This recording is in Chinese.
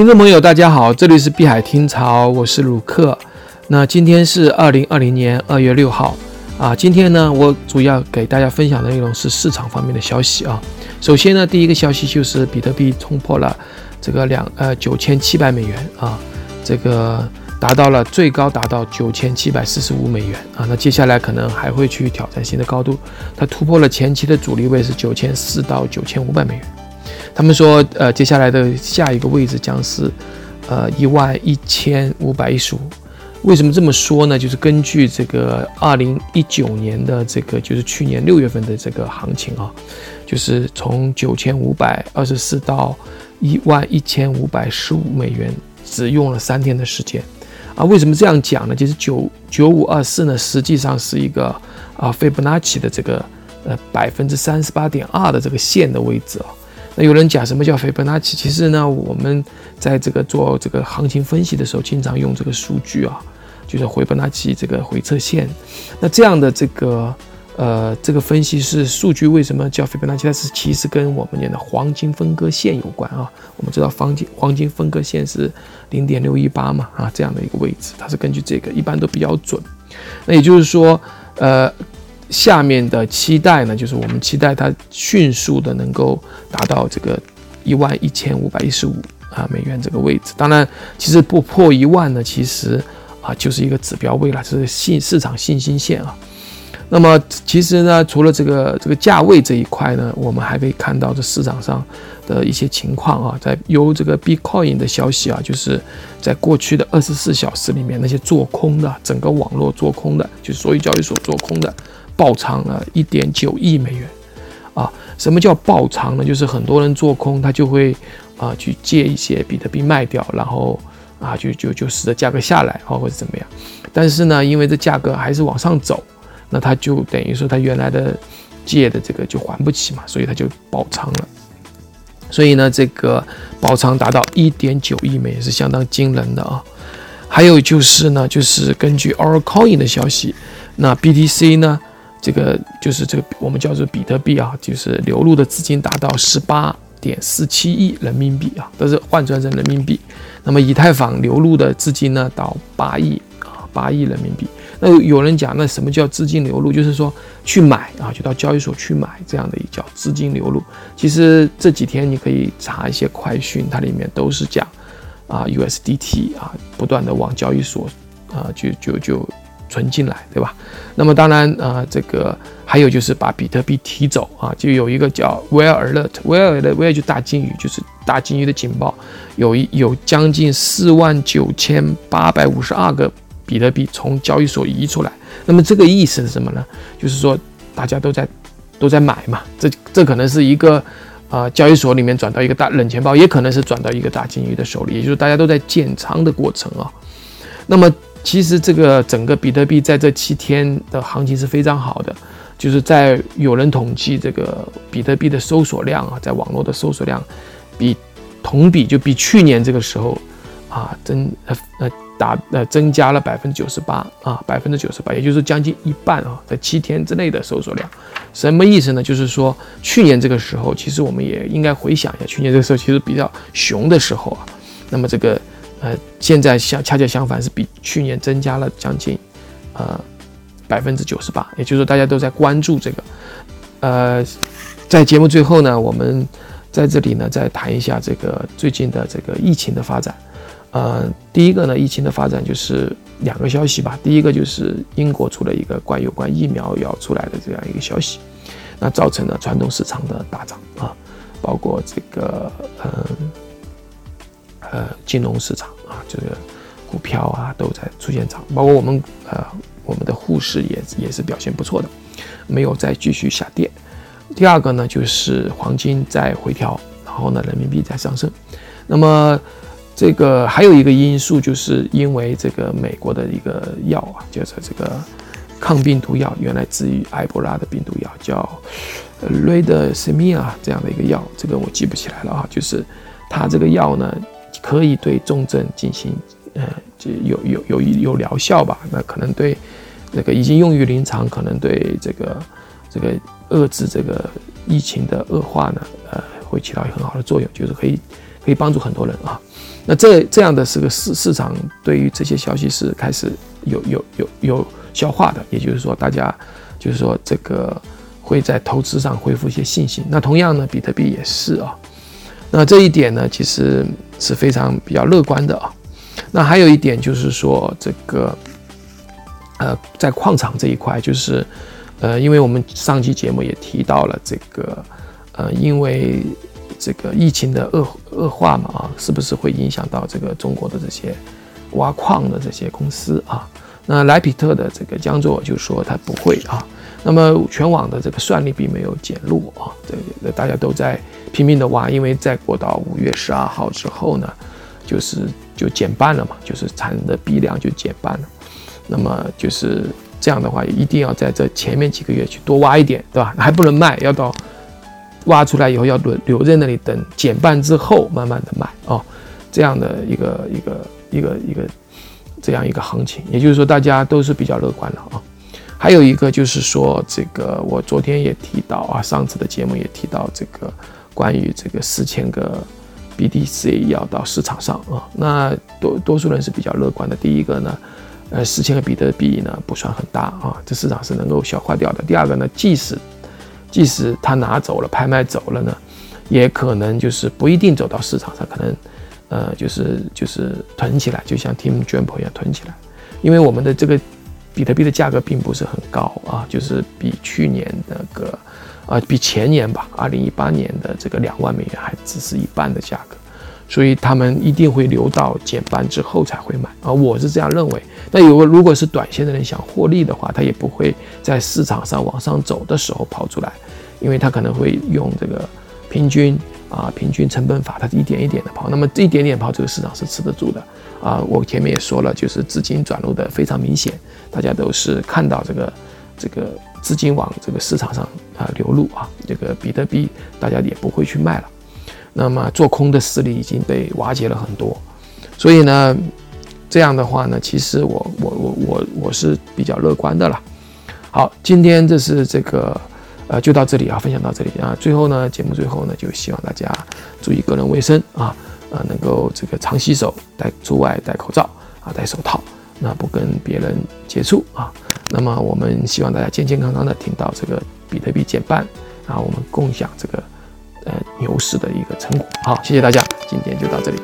听众朋友，大家好，这里是碧海听潮，我是鲁克。那今天是二零二零年二月六号啊。今天呢，我主要给大家分享的内容是市场方面的消息啊。首先呢，第一个消息就是比特币冲破了这个两呃九千七百美元啊，这个达到了最高达到九千七百四十五美元啊。那接下来可能还会去挑战新的高度，它突破了前期的阻力位是九千四到九千五百美元。他们说，呃，接下来的下一个位置将是，呃，一万一千五百一十五。为什么这么说呢？就是根据这个二零一九年的这个，就是去年六月份的这个行情啊，就是从九千五百二十四到一万一千五百十五美元，只用了三天的时间。啊，为什么这样讲呢？就是九九五二四呢，实际上是一个啊，斐波那契的这个呃百分之三十八点二的这个线的位置啊。那有人讲什么叫斐波那契？其实呢，我们在这个做这个行情分析的时候，经常用这个数据啊，就是斐波那契这个回撤线。那这样的这个呃这个分析是数据为什么叫斐波那契？它是其实跟我们讲的黄金分割线有关啊。我们知道黄金黄金分割线是零点六一八嘛啊这样的一个位置，它是根据这个一般都比较准。那也就是说，呃。下面的期待呢，就是我们期待它迅速的能够达到这个一万一千五百一十五啊美元这个位置。当然，其实不破一万呢，其实啊就是一个指标位了，是信市场信心线啊。那么其实呢，除了这个这个价位这一块呢，我们还可以看到这市场上的一些情况啊，在由这个 Bitcoin 的消息啊，就是在过去的二十四小时里面，那些做空的整个网络做空的，就所有交易所做空的。爆仓了一点九亿美元，啊，什么叫爆仓呢？就是很多人做空，他就会啊去借一些比特币卖掉，然后啊就就就使得价格下来啊或者怎么样。但是呢，因为这价格还是往上走，那他就等于说他原来的借的这个就还不起嘛，所以他就爆仓了。所以呢，这个爆仓达到一点九亿美元是相当惊人的啊。还有就是呢，就是根据 Oracle 的消息，那 BTC 呢？这个就是这个我们叫做比特币啊，就是流入的资金达到十八点四七亿人民币啊，都是换算成人民币。那么以太坊流入的资金呢，到八亿啊，八亿人民币。那有人讲，那什么叫资金流入？就是说去买啊，就到交易所去买这样的一叫资金流入。其实这几天你可以查一些快讯，它里面都是讲啊，USDT 啊，不断的往交易所啊，就就就。存进来，对吧？那么当然啊，这个还有就是把比特币提走啊，就有一个叫 Whale Alert，Whale 的 Whale 就大金鱼，就是大金鱼的警报，有一有将近四万九千八百五十二个比特币从交易所移出来。那么这个意思是什么呢？就是说大家都在都在买嘛，这这可能是一个啊交易所里面转到一个大冷钱包，也可能是转到一个大金鱼的手里，也就是大家都在建仓的过程啊。那么。其实这个整个比特币在这七天的行情是非常好的，就是在有人统计这个比特币的搜索量啊，在网络的搜索量，比同比就比去年这个时候啊增呃呃达呃增加了百分之九十八啊百分之九十八，也就是将近一半啊，在七天之内的搜索量，什么意思呢？就是说去年这个时候，其实我们也应该回想一下，去年这个时候其实比较熊的时候啊，那么这个。呃，现在相恰恰相反，是比去年增加了将近，呃，百分之九十八。也就是说，大家都在关注这个。呃，在节目最后呢，我们在这里呢再谈一下这个最近的这个疫情的发展。呃，第一个呢，疫情的发展就是两个消息吧。第一个就是英国出了一个关有关疫苗要出来的这样一个消息，那造成了传统市场的大涨啊，包括这个嗯。呃金融市场啊，这个股票啊都在出现涨，包括我们呃，我们的沪市也也是表现不错的，没有再继续下跌。第二个呢，就是黄金在回调，然后呢，人民币在上升。那么这个还有一个因素，就是因为这个美国的一个药啊，就是这个抗病毒药，原来治愈埃博拉的病毒药叫瑞德西米啊这样的一个药，这个我记不起来了啊，就是它这个药呢。可以对重症进行，呃，就有有有有疗效吧？那可能对这个已经用于临床，可能对这个这个遏制这个疫情的恶化呢，呃，会起到很好的作用，就是可以可以帮助很多人啊。那这这样的是个市市场对于这些消息是开始有有有有消化的，也就是说大家就是说这个会在投资上恢复一些信心。那同样呢，比特币也是啊。那这一点呢，其实是非常比较乐观的啊。那还有一点就是说这个呃，在矿场这一块，就是呃，因为我们上期节目也提到了这个呃，因为这个疫情的恶恶化嘛啊，是不是会影响到这个中国的这些挖矿的这些公司啊？那莱比特的这个江作就说他不会啊。那么全网的这个算力并没有减弱啊，这个大家都在拼命的挖，因为再过到五月十二号之后呢，就是就减半了嘛，就是产的币量就减半了。那么就是这样的话，一定要在这前面几个月去多挖一点，对吧？还不能卖，要到挖出来以后要留留在那里等减半之后慢慢的卖哦，这样的一个一个一个一个这样一个行情，也就是说大家都是比较乐观的啊。还有一个就是说，这个我昨天也提到啊，上次的节目也提到这个关于这个四千个 BTC 要到市场上啊，那多多数人是比较乐观的。第一个呢，呃，四千个比特币呢不算很大啊，这市场是能够消化掉的。第二个呢，即使即使他拿走了，拍卖走了呢，也可能就是不一定走到市场上，可能呃就是就是囤起来，就像 Tim Draper 一样囤起来，因为我们的这个。比特币的价格并不是很高啊，就是比去年那个，啊，比前年吧，二零一八年的这个两万美元还只是一半的价格，所以他们一定会留到减半之后才会买啊，我是这样认为。那有个如果是短线的人想获利的话，他也不会在市场上往上走的时候跑出来，因为他可能会用这个平均啊平均成本法，它是一点一点的跑，那么这一点点跑，这个市场是吃得住的。啊，我前面也说了，就是资金转入的非常明显，大家都是看到这个这个资金往这个市场上啊流入啊，这个比特币大家也不会去卖了，那么做空的势力已经被瓦解了很多，所以呢，这样的话呢，其实我我我我我是比较乐观的了。好，今天这是这个呃就到这里啊，分享到这里啊，最后呢，节目最后呢，就希望大家注意个人卫生啊。啊，能够这个常洗手，戴出外戴口罩啊，戴手套，那不跟别人接触啊。那么我们希望大家健健康康的听到这个比特币减半，然后我们共享这个呃牛市的一个成果。好，谢谢大家，今天就到这里。